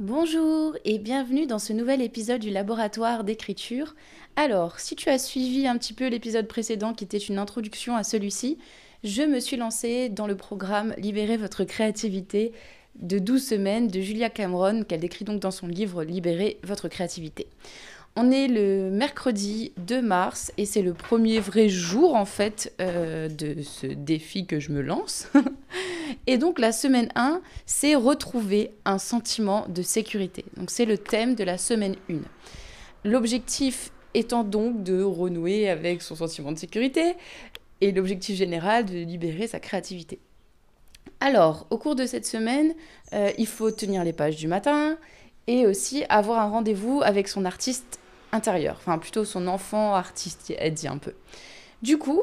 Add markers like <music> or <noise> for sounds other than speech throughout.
Bonjour et bienvenue dans ce nouvel épisode du laboratoire d'écriture. Alors, si tu as suivi un petit peu l'épisode précédent qui était une introduction à celui-ci, je me suis lancée dans le programme Libérer votre créativité de 12 semaines de Julia Cameron qu'elle décrit donc dans son livre Libérer votre créativité. On est le mercredi 2 mars et c'est le premier vrai jour en fait euh, de ce défi que je me lance. <laughs> et donc la semaine 1, c'est retrouver un sentiment de sécurité. Donc c'est le thème de la semaine 1. L'objectif étant donc de renouer avec son sentiment de sécurité et l'objectif général de libérer sa créativité. Alors, au cours de cette semaine, euh, il faut tenir les pages du matin et aussi avoir un rendez-vous avec son artiste intérieur, enfin plutôt son enfant artiste, elle dit un peu. Du coup,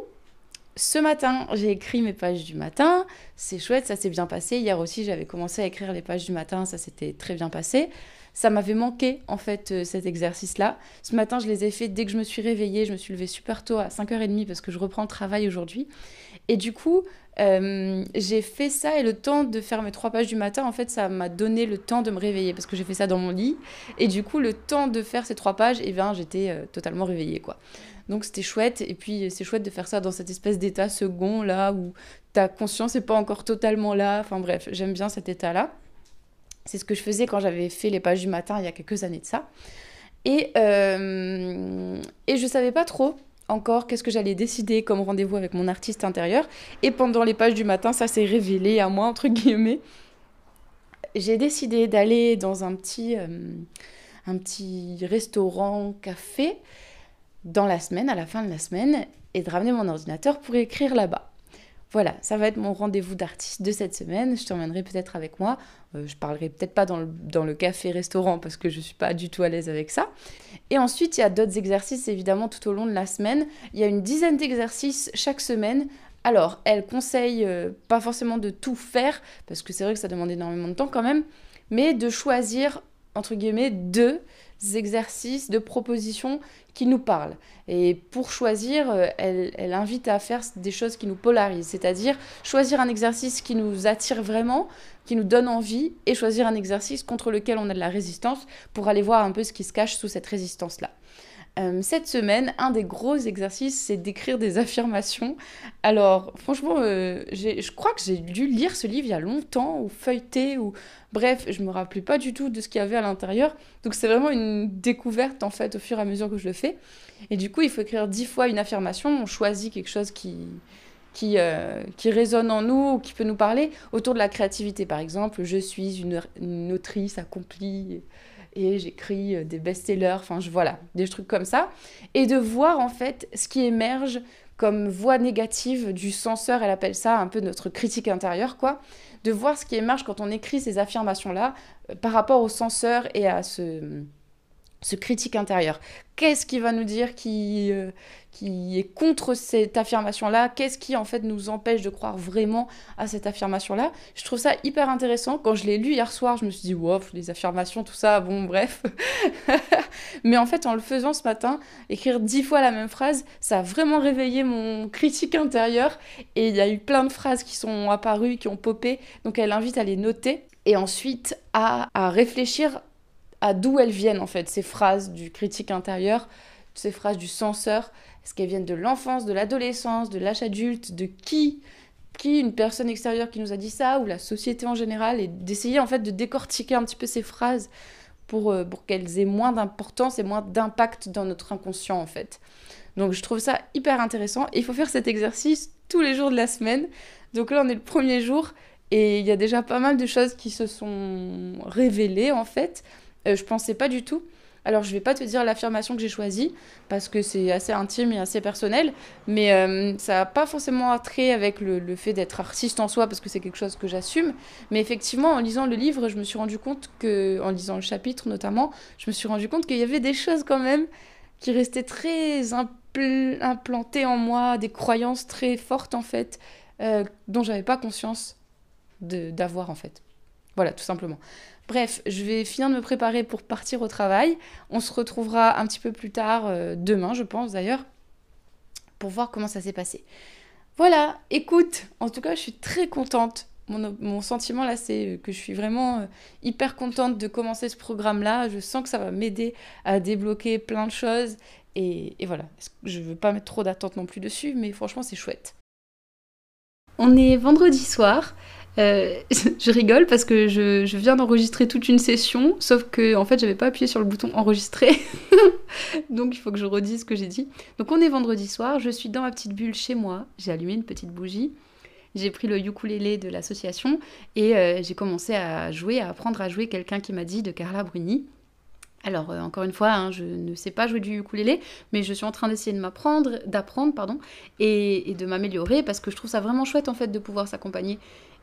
ce matin, j'ai écrit mes pages du matin, c'est chouette, ça s'est bien passé. Hier aussi, j'avais commencé à écrire les pages du matin, ça s'était très bien passé. Ça m'avait manqué en fait euh, cet exercice-là. Ce matin, je les ai fait dès que je me suis réveillée, je me suis levée super tôt à 5h30 parce que je reprends le travail aujourd'hui. Et du coup, euh, j'ai fait ça et le temps de faire mes trois pages du matin, en fait, ça m'a donné le temps de me réveiller parce que j'ai fait ça dans mon lit. Et du coup, le temps de faire ces trois pages, et eh j'étais euh, totalement réveillée, quoi. Donc c'était chouette. Et puis c'est chouette de faire ça dans cette espèce d'état second là où ta conscience n'est pas encore totalement là. Enfin bref, j'aime bien cet état-là. C'est ce que je faisais quand j'avais fait les pages du matin il y a quelques années de ça. Et, euh, et je savais pas trop encore qu'est-ce que j'allais décider comme rendez-vous avec mon artiste intérieur. Et pendant les pages du matin, ça s'est révélé à moi, entre guillemets. J'ai décidé d'aller dans un petit, euh, un petit restaurant, café, dans la semaine, à la fin de la semaine, et de ramener mon ordinateur pour écrire là-bas. Voilà, ça va être mon rendez-vous d'artiste de cette semaine. Je t'emmènerai peut-être avec moi. Euh, je parlerai peut-être pas dans le, café-restaurant parce que je ne suis pas du tout à l'aise avec ça. Et ensuite, il y a d'autres exercices évidemment tout au long de la semaine. Il y a une dizaine d'exercices chaque semaine. Alors, elle conseille euh, pas forcément de tout faire parce que c'est vrai que ça demande énormément de temps quand même, mais de choisir entre guillemets deux exercices, de propositions qui nous parlent. Et pour choisir, euh, elle, invite à faire des choses qui nous polarisent, c'est-à-dire choisir un exercice qui nous attire vraiment, qui nous donne envie, et choisir un exercice contre lequel on a de la résistance pour aller voir un peu ce qui se cache sous cette résistance-là. Euh, cette semaine, un des gros exercices, c'est d'écrire des affirmations. Alors, franchement, euh, je crois que j'ai dû lire ce livre il y a longtemps, ou feuilleter, ou bref, je me rappelais pas du tout de ce qu'il y avait à l'intérieur. Donc, c'est vraiment une découverte, en fait, au fur et à mesure que je le fais. Et du coup, il faut écrire dix fois une affirmation. On choisit quelque chose qui, qui, euh, résonne en nous, qui peut nous parler, autour de la créativité, par exemple. Je suis une, une autrice accomplie et j'écris euh, des best-sellers, enfin je, voilà, des trucs comme ça, et de voir en fait ce qui émerge comme voix négative du censeur, elle appelle ça un peu notre critique intérieure, quoi, de voir ce qui émerge quand on écrit ces affirmations-là euh, par rapport au censeur et à ce ce critique intérieur. Qu'est-ce qui va nous dire qui, euh, qui est contre cette affirmation-là? Qu'est-ce qui en fait nous empêche de croire vraiment à cette affirmation-là? Je trouve ça hyper intéressant. Quand je l'ai lu hier soir, je me suis dit, wow, les affirmations, tout ça, bon, bref. <laughs> Mais en fait, en le faisant ce matin, écrire dix fois la même phrase, ça a vraiment réveillé mon critique intérieur. Et il y a eu plein de phrases qui sont apparues, qui ont popé. Donc elle invite à les noter et ensuite à, à réfléchir à d'où elles viennent en fait, ces phrases du critique intérieur, ces phrases du censeur. Est-ce qu'elles viennent de l'enfance, de l'adolescence, de l'âge adulte, de qui? Qui une personne extérieure qui nous a dit ça ou la société en général et d'essayer en fait de décortiquer un petit peu ces phrases pour, euh, pour qu'elles aient moins d'importance et moins d'impact dans notre inconscient en fait. Donc je trouve ça hyper intéressant il faut faire cet exercice tous les jours de la semaine. Donc là on est le premier jour et il y a déjà pas mal de choses qui se sont révélées en fait. Euh, je pensais pas du tout. Alors, je vais pas te dire l'affirmation que j'ai choisie parce que c'est assez intime et assez personnel, mais euh, ça n'a pas forcément trait avec le, fait d'être artiste en soi parce que c'est quelque chose que j'assume. Mais effectivement, en lisant le livre, je me suis rendu compte que, en lisant le chapitre notamment, je me suis rendu compte qu'il y avait des choses quand même qui restaient très implantées en moi, des croyances très fortes en fait, euh, dont j'avais pas conscience d'avoir en fait. Voilà, tout simplement. Bref, je vais finir de me préparer pour partir au travail. On se retrouvera un petit peu plus tard, euh, demain je pense d'ailleurs, pour voir comment ça s'est passé. Voilà, écoute, en tout cas je suis très contente. mon, sentiment là, c'est que je suis vraiment hyper contente de commencer ce programme-là. Je sens que ça va m'aider à débloquer plein de choses. Et, et voilà, je veux pas mettre trop d'attente non plus dessus, mais franchement, c'est chouette. On est vendredi soir. Euh, <laughs> je rigole parce que je, viens d'enregistrer toute une session, sauf que en fait j'avais pas appuyé sur le bouton enregistrer, <laughs> donc il faut que je redise ce que j'ai dit. Donc on est vendredi soir, je suis dans ma petite bulle chez moi, j'ai allumé une petite bougie, j'ai pris le ukulélé de l'association et euh, j'ai commencé à jouer, à apprendre à jouer quelqu'un qui m'a dit de Carla Bruni. Alors, euh, encore une fois, hein, je ne sais pas jouer du ukulélé, mais je suis en train d'essayer de m'apprendre, d'apprendre, pardon, et, et de m'améliorer parce que je trouve ça vraiment chouette en fait de pouvoir s'accompagner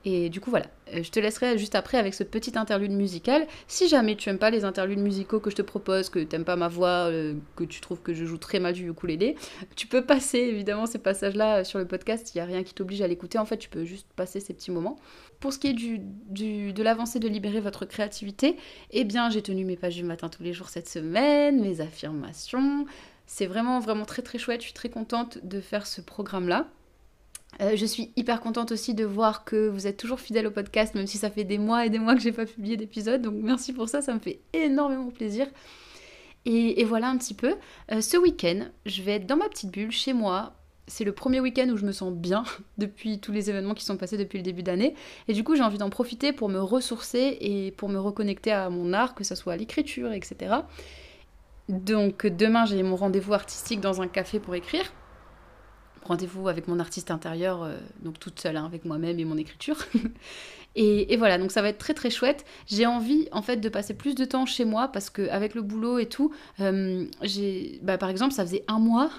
et du coup, voilà, euh, je te laisserai juste après avec ce petit interlude musical. Si jamais tu aimes pas les interludes musicaux que je te propose, que tu n'aimes pas ma voix, euh, que tu trouves que je joue très mal du ukulélé, tu peux passer évidemment ces passages-là sur le podcast. Il n'y a rien qui t'oblige à l'écouter. En fait, tu peux juste passer ces petits moments. Pour ce qui est de l'avancée de libérer votre créativité, eh bien, j'ai tenu mes pages du matin tous les jours cette semaine, mes affirmations. C'est vraiment, vraiment très, très chouette. Je suis très contente de faire ce programme-là. Euh, je suis hyper contente aussi de voir que vous êtes toujours fidèle au podcast, même si ça fait des mois et des mois que j'ai pas publié d'épisode. Donc merci pour ça, ça me fait énormément plaisir. Et, voilà un petit peu. Euh, ce week-end, je vais être dans ma petite bulle chez moi. C'est le premier week-end où je me sens bien <laughs> depuis tous les événements qui sont passés depuis le début d'année. Et du coup, j'ai envie d'en profiter pour me ressourcer et pour me reconnecter à mon art, que ce soit à l'écriture, etc. Donc demain, j'ai mon rendez-vous artistique dans un café pour écrire rendez-vous avec mon artiste intérieur, euh, donc toute seule hein, avec moi-même et mon écriture. <laughs> et, voilà, donc ça va être très très chouette. J'ai envie en fait de passer plus de temps chez moi parce que avec le boulot et tout, euh, bah, par exemple, ça faisait un mois,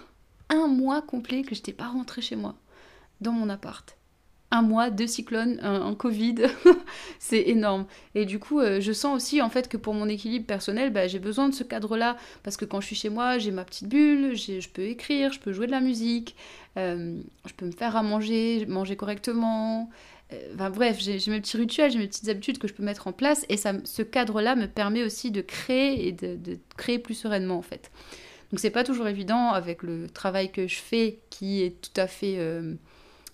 un mois complet que je n'étais pas rentrée chez moi, dans mon appart un mois, deux cyclones, un, Covid, <laughs> c'est énorme. Et du coup, euh, je sens aussi en fait que pour mon équilibre personnel, bah, j'ai besoin de ce cadre-là parce que quand je suis chez moi, j'ai ma petite bulle, je peux écrire, je peux jouer de la musique, euh, je peux me faire à manger, manger correctement. Euh, bref, j'ai mes petits rituels, j'ai mes petites habitudes que je peux mettre en place et ça, ce cadre-là me permet aussi de créer et de, de créer plus sereinement en fait. Donc c'est pas toujours évident avec le travail que je fais qui est tout à fait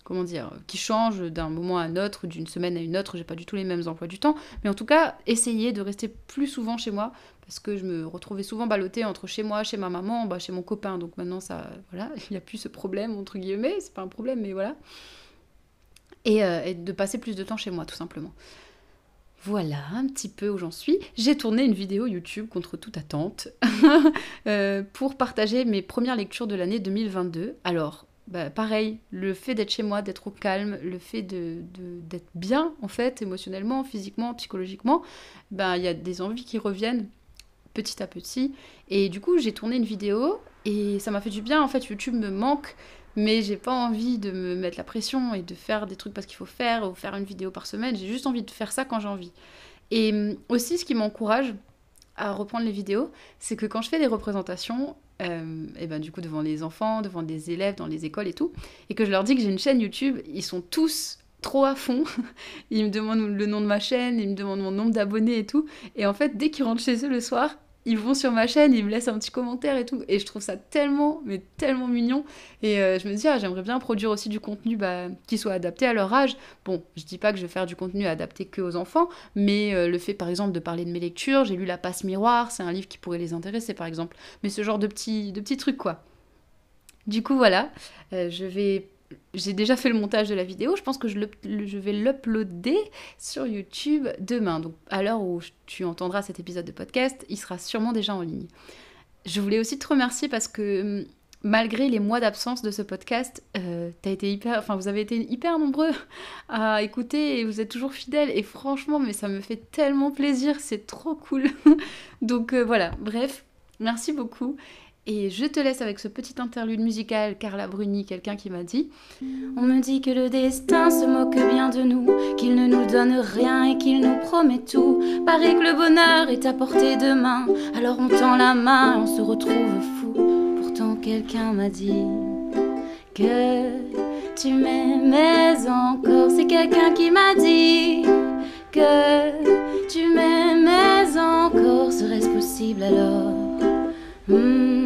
comment dire, qui change d'un moment à un autre, d'une semaine à une autre. J'ai pas du tout les mêmes emplois du temps, mais en tout cas, essayer de rester plus souvent chez moi parce que je me retrouvais souvent ballottée entre chez moi, chez ma maman, bah, chez mon copain. Donc maintenant, ça, voilà, <laughs> il n'y a plus ce problème entre guillemets. C'est pas un problème, mais voilà. Et, euh, et, de passer plus de temps chez moi, tout simplement. Voilà un petit peu où j'en suis. J'ai tourné une vidéo YouTube contre toute attente <laughs> euh, pour partager mes premières lectures de l'année 2022. Alors, bah, pareil, le fait d'être chez moi, d'être au calme, le fait de, d'être bien, en fait, émotionnellement, physiquement, psychologiquement, bah, il y a des envies qui reviennent petit à petit. Et du coup, j'ai tourné une vidéo et ça m'a fait du bien. En fait, YouTube me manque, mais j'ai pas envie de me mettre la pression et de faire des trucs parce qu'il faut faire ou faire une vidéo par semaine. J'ai juste envie de faire ça quand j'ai envie. Et hum, aussi, ce qui m'encourage à reprendre les vidéos, c'est que quand je fais des représentations, euh, et ben du coup devant les enfants, devant des élèves, dans les écoles et tout, et que je leur dis que j'ai une chaîne YouTube, ils sont tous trop à fond. <laughs> ils me demandent le nom de ma chaîne, ils me demandent mon nombre d'abonnés et tout. Et en fait, dès qu'ils rentrent chez eux le soir, ils vont sur ma chaîne, ils me laissent un petit commentaire et tout. Et je trouve ça tellement, mais tellement mignon. Et euh, je me dis, ah, j'aimerais bien produire aussi du contenu bah, qui soit adapté à leur âge. Bon, je dis pas que je vais faire du contenu adapté que aux enfants, mais euh, le fait par exemple de parler de mes lectures, j'ai lu La Passe Miroir, c'est un livre qui pourrait les intéresser par exemple. Mais ce genre de petits, de petits trucs quoi. Du coup, voilà, euh, je vais j'ai déjà fait le montage de la vidéo. Je pense que je, vais l'uploader sur YouTube demain. Donc, à l'heure où tu entendras cet épisode de podcast, il sera sûrement déjà en ligne. Je voulais aussi te remercier parce que hum, malgré les mois d'absence de ce podcast, euh, été hyper, enfin, vous avez été hyper nombreux à écouter et vous êtes toujours fidèles. Et franchement, ça me fait tellement plaisir. C'est trop cool. <laughs> Donc, euh, voilà. Bref, merci beaucoup. Et je te laisse avec ce petit interlude musical, Carla Bruni, quelqu'un qui m'a dit On me dit que le destin se moque bien de nous, qu'il ne nous donne rien et qu'il nous promet tout. Paraît que le bonheur est à portée de main, alors on tend la main et on se retrouve fou. Pourtant, quelqu'un m'a dit que tu m'aimais encore. C'est quelqu'un qui m'a dit que tu m'aimais encore. Serait-ce possible alors? Hmm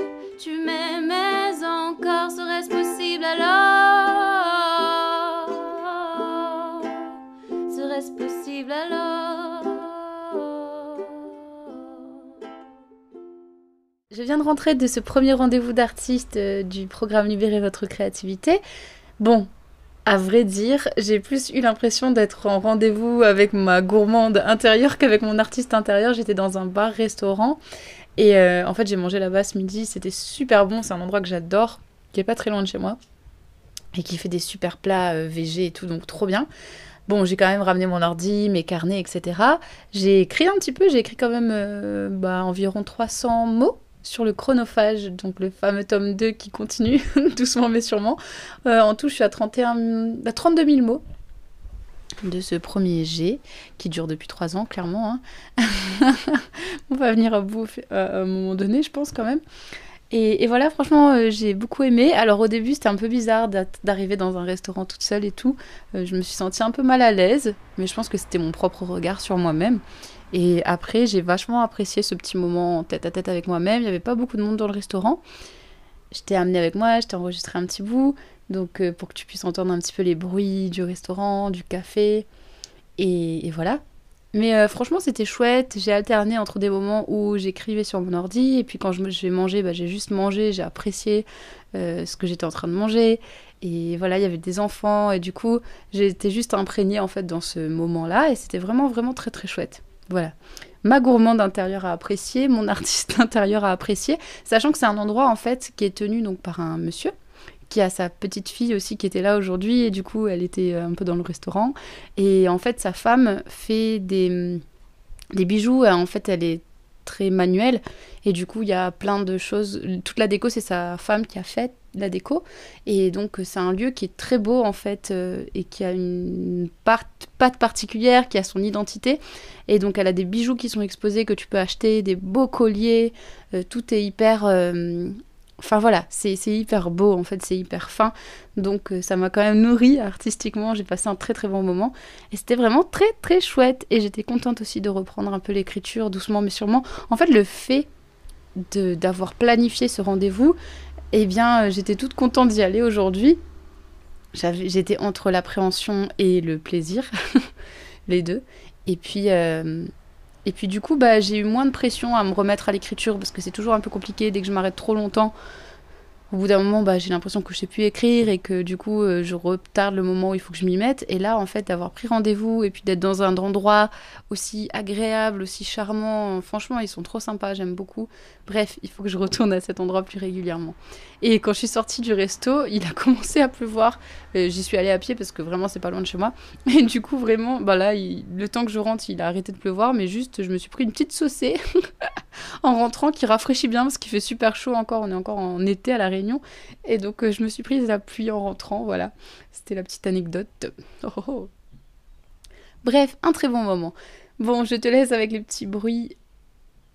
Possible alors? Je viens de rentrer de ce premier rendez-vous d'artiste euh, du programme Libérer votre créativité. Bon, à vrai dire, j'ai plus eu l'impression d'être en rendez-vous avec ma gourmande intérieure qu'avec mon artiste intérieur. J'étais dans un bar-restaurant et euh, en fait j'ai mangé là-bas ce midi. C'était super bon, c'est un endroit que j'adore, qui est pas très loin de chez moi et qui fait des super plats euh, végé et tout, donc trop bien. Bon, j'ai quand même ramené mon ordi, mes carnets, etc. J'ai écrit un petit peu, j'ai écrit quand même bah, environ 300 mots sur le chronophage, donc le fameux tome 2 qui continue, <laughs> doucement mais sûrement. Euh, en tout, je suis à, 31, à 32 000 mots de ce premier G qui dure depuis 3 ans, clairement. Hein. <laughs> On va venir à bout à un moment donné, je pense quand même. Et, voilà, franchement, euh, j'ai beaucoup aimé. Alors au début, c'était un peu bizarre d'arriver dans un restaurant toute seule et tout. Euh, je me suis sentie un peu mal à l'aise, mais je pense que c'était mon propre regard sur moi-même. Et après, j'ai vachement apprécié ce petit moment tête à tête avec moi-même. Il n'y avait pas beaucoup de monde dans le restaurant. Je t'ai amené avec moi, je t'ai enregistré un petit bout, donc euh, pour que tu puisses entendre un petit peu les bruits du restaurant, du café. Et, voilà. Mais euh, franchement, c'était chouette. J'ai alterné entre des moments où j'écrivais sur mon ordi, et puis quand je, vais manger, bah, j'ai juste mangé, j'ai apprécié euh, ce que j'étais en train de manger. Et voilà, il y avait des enfants, et du coup, j'étais juste imprégnée en fait dans ce moment-là, et c'était vraiment, vraiment très, très chouette. Voilà. Ma gourmande intérieure à apprécier, mon <laughs> artiste intérieur à apprécier, sachant que c'est un endroit en fait qui est tenu donc par un monsieur qui a sa petite fille aussi qui était là aujourd'hui et du coup elle était euh, un peu dans le restaurant et en fait sa femme fait des, des bijoux en fait elle est très manuelle et du coup il y a plein de choses toute la déco c'est sa femme qui a fait la déco. Et donc c'est un lieu qui est très beau en fait euh, et qui a une patte particulière, qui a son identité. Et donc elle a des bijoux qui sont exposés que tu peux acheter, des beaux colliers, euh, tout est hyper... Euh, enfin voilà, c'est hyper beau en fait, c'est hyper fin. Donc ça m'a quand même nourri <laughs> artistiquement, j'ai passé un très très bon moment. Et c'était vraiment très très chouette. Et j'étais contente aussi de reprendre un peu l'écriture doucement mais sûrement. En fait le fait d'avoir planifié ce rendez-vous, eh bien, euh, j'étais toute contente d'y aller aujourd'hui. J'étais entre l'appréhension et le plaisir, <laughs> les deux. Et puis, euh, et puis du coup, bah, j'ai eu moins de pression à me remettre à l'écriture parce que c'est toujours un peu compliqué. Dès que je m'arrête trop longtemps au bout d'un moment, bah, j'ai l'impression que je sais plus écrire et que du coup, euh, je retarde le moment où il faut que je m'y mette. Et là, en fait, d'avoir pris rendez-vous et puis d'être dans un endroit aussi agréable, aussi charmant, franchement, ils sont trop sympas, j'aime beaucoup. Bref, il faut que je retourne à cet endroit plus régulièrement. Et quand je suis sortie du resto, il a <laughs> commencé à pleuvoir. J'y suis allée à pied parce que vraiment, c'est pas loin de chez moi. Et du coup, vraiment, bah là, le temps que je rentre, il a arrêté de pleuvoir, mais juste, je me suis pris une petite saucée <laughs> en rentrant qui rafraîchit bien parce qu'il fait super chaud encore. On est encore en été à la et donc, euh, je me suis prise la pluie en rentrant. Voilà, c'était la petite anecdote. Oh, oh, oh. Bref, un très bon moment. Bon, je te laisse avec les petits bruits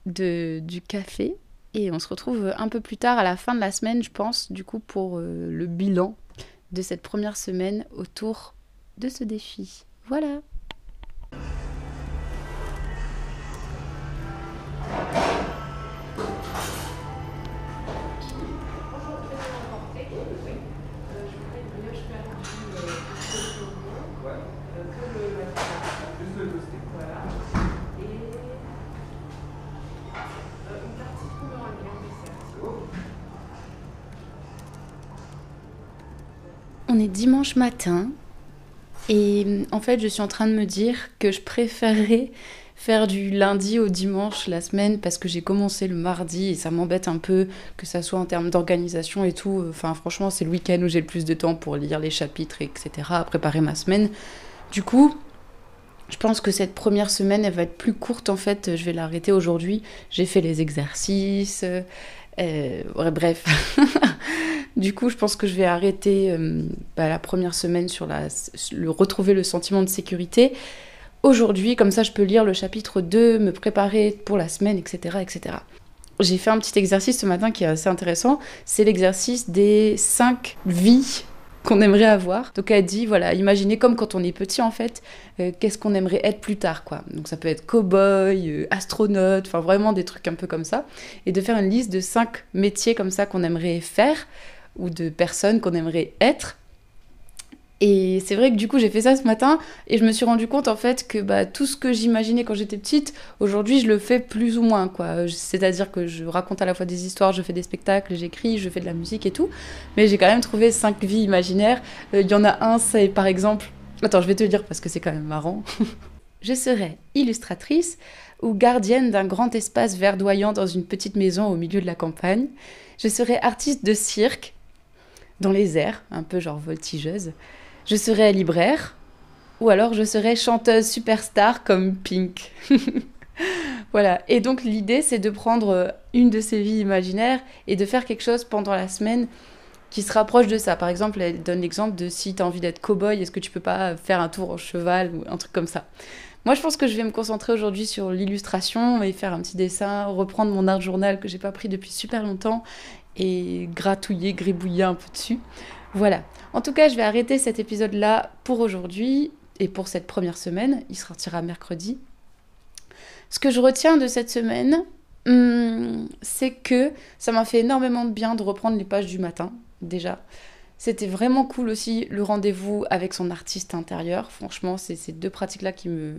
de, du café. Et on se retrouve un peu plus tard à la fin de la semaine, je pense, du coup, pour euh, le bilan de cette première semaine autour de ce défi. Voilà. On est dimanche matin et en fait je suis en train de me dire que je préférerais faire du lundi au dimanche la semaine parce que j'ai commencé le mardi et ça m'embête un peu que ça soit en termes d'organisation et tout. Enfin franchement c'est le week-end où j'ai le plus de temps pour lire les chapitres etc. à préparer ma semaine. Du coup je pense que cette première semaine elle va être plus courte en fait. Je vais l'arrêter aujourd'hui. J'ai fait les exercices. Euh, bref. <laughs> Du coup, je pense que je vais arrêter euh, bah, la première semaine sur le retrouver le sentiment de sécurité aujourd'hui, comme ça je peux lire le chapitre 2, me préparer pour la semaine, etc. etc. J'ai fait un petit exercice ce matin qui est assez intéressant, c'est l'exercice des 5 vies qu'on aimerait avoir. Donc elle dit, voilà, imaginez comme quand on est petit en fait, euh, qu'est-ce qu'on aimerait être plus tard, quoi. Donc ça peut être cow-boy, euh, astronaute, enfin vraiment des trucs un peu comme ça. Et de faire une liste de cinq métiers comme ça qu'on aimerait faire ou de personnes qu'on aimerait être et c'est vrai que du coup j'ai fait ça ce matin et je me suis rendu compte en fait que bah, tout ce que j'imaginais quand j'étais petite, aujourd'hui je le fais plus ou moins quoi. C'est-à-dire que je raconte à la fois des histoires, je fais des spectacles, j'écris, je fais de la musique et tout. Mais j'ai quand même trouvé cinq vies imaginaires. Euh, il y en a un, c'est par exemple... Attends, je vais te le dire parce que c'est quand même marrant. <laughs> je serai illustratrice ou gardienne d'un grand espace verdoyant dans une petite maison au milieu de la campagne. Je serai artiste de cirque dans les airs, un peu genre voltigeuse je serais libraire, ou alors je serais chanteuse superstar comme Pink. <laughs> voilà, et donc l'idée c'est de prendre une de ces vies imaginaires et de faire quelque chose pendant la semaine qui se rapproche de ça. Par exemple, elle donne l'exemple de si tu as envie d'être cow-boy, est-ce que tu peux pas faire un tour en cheval ou un truc comme ça. Moi, je pense que je vais me concentrer aujourd'hui sur l'illustration et faire un petit dessin, reprendre mon art journal que j'ai pas pris depuis super longtemps et gratouiller, gribouiller un peu dessus. Voilà. En tout cas, je vais arrêter cet épisode-là pour aujourd'hui et pour cette première semaine. Il sortira mercredi. Ce que je retiens de cette semaine, hmm, c'est que ça m'a fait énormément de bien de reprendre les pages du matin, déjà. C'était vraiment cool aussi le rendez-vous avec son artiste intérieur. Franchement, c'est ces deux pratiques-là qui me,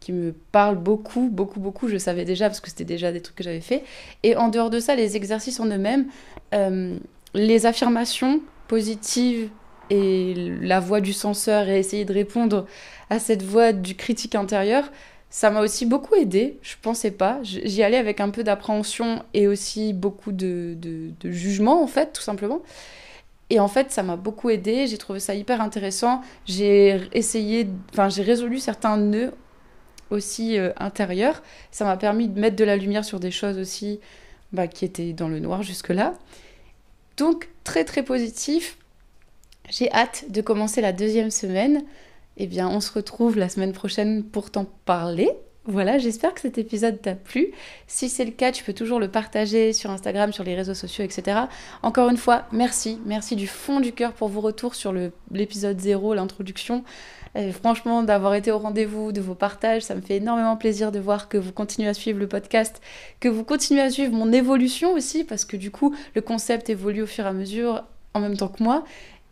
qui me parlent beaucoup, beaucoup, beaucoup. Je savais déjà parce que c'était déjà des trucs que j'avais fait. Et en dehors de ça, les exercices en eux-mêmes, euh, les affirmations positives et la voix du censeur et essayer de répondre à cette voix du critique intérieur, ça m'a aussi beaucoup aidé. Je pensais pas. J'y allais avec un peu d'appréhension et aussi beaucoup de, de, jugement, en fait, tout simplement. Et en fait, ça m'a beaucoup aidé. J'ai trouvé ça hyper intéressant. J'ai essayé, enfin, j'ai résolu certains nœuds aussi euh, intérieurs. Ça m'a permis de mettre de la lumière sur des choses aussi bah, qui étaient dans le noir jusque-là. Donc très très positif. J'ai hâte de commencer la deuxième semaine. Eh bien, on se retrouve la semaine prochaine pour t'en parler. Voilà, j'espère que cet épisode t'a plu. Si c'est le cas, tu peux toujours le partager sur Instagram, sur les réseaux sociaux, etc. Encore une fois, merci. Merci du fond du cœur pour vos retours sur l'épisode 0, l'introduction. franchement, d'avoir été au rendez-vous, de vos partages, ça me fait énormément plaisir de voir que vous continuez à suivre le podcast, que vous continuez à suivre mon évolution aussi, parce que du coup, le concept évolue au fur et à mesure en même temps que moi.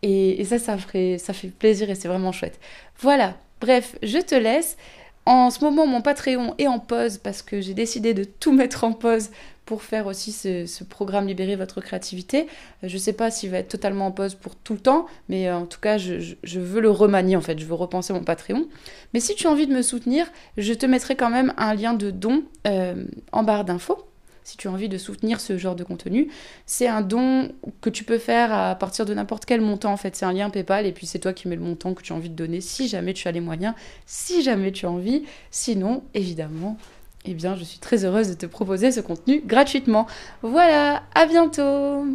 Et, ça, ça, ça fait plaisir et c'est vraiment chouette. Voilà, bref, je te laisse. En ce moment, mon Patreon est en pause parce que j'ai décidé de tout mettre en pause pour faire aussi ce, programme Libérer votre créativité. Je ne sais pas s'il va être totalement en pause pour tout le temps, mais euh, en tout cas, je, veux le remanier en fait. Je veux repenser mon Patreon. Mais si tu as envie de me soutenir, je te mettrai quand même un lien de don euh, en barre d'infos si tu as envie de soutenir ce genre de contenu. C'est un don que tu peux faire à partir de n'importe quel montant en fait. C'est un lien PayPal et puis c'est toi qui mets le montant que tu as envie de donner si jamais tu as les moyens, si jamais tu as envie. Sinon, évidemment, eh bien, je suis très heureuse de te proposer ce contenu gratuitement. Voilà, à bientôt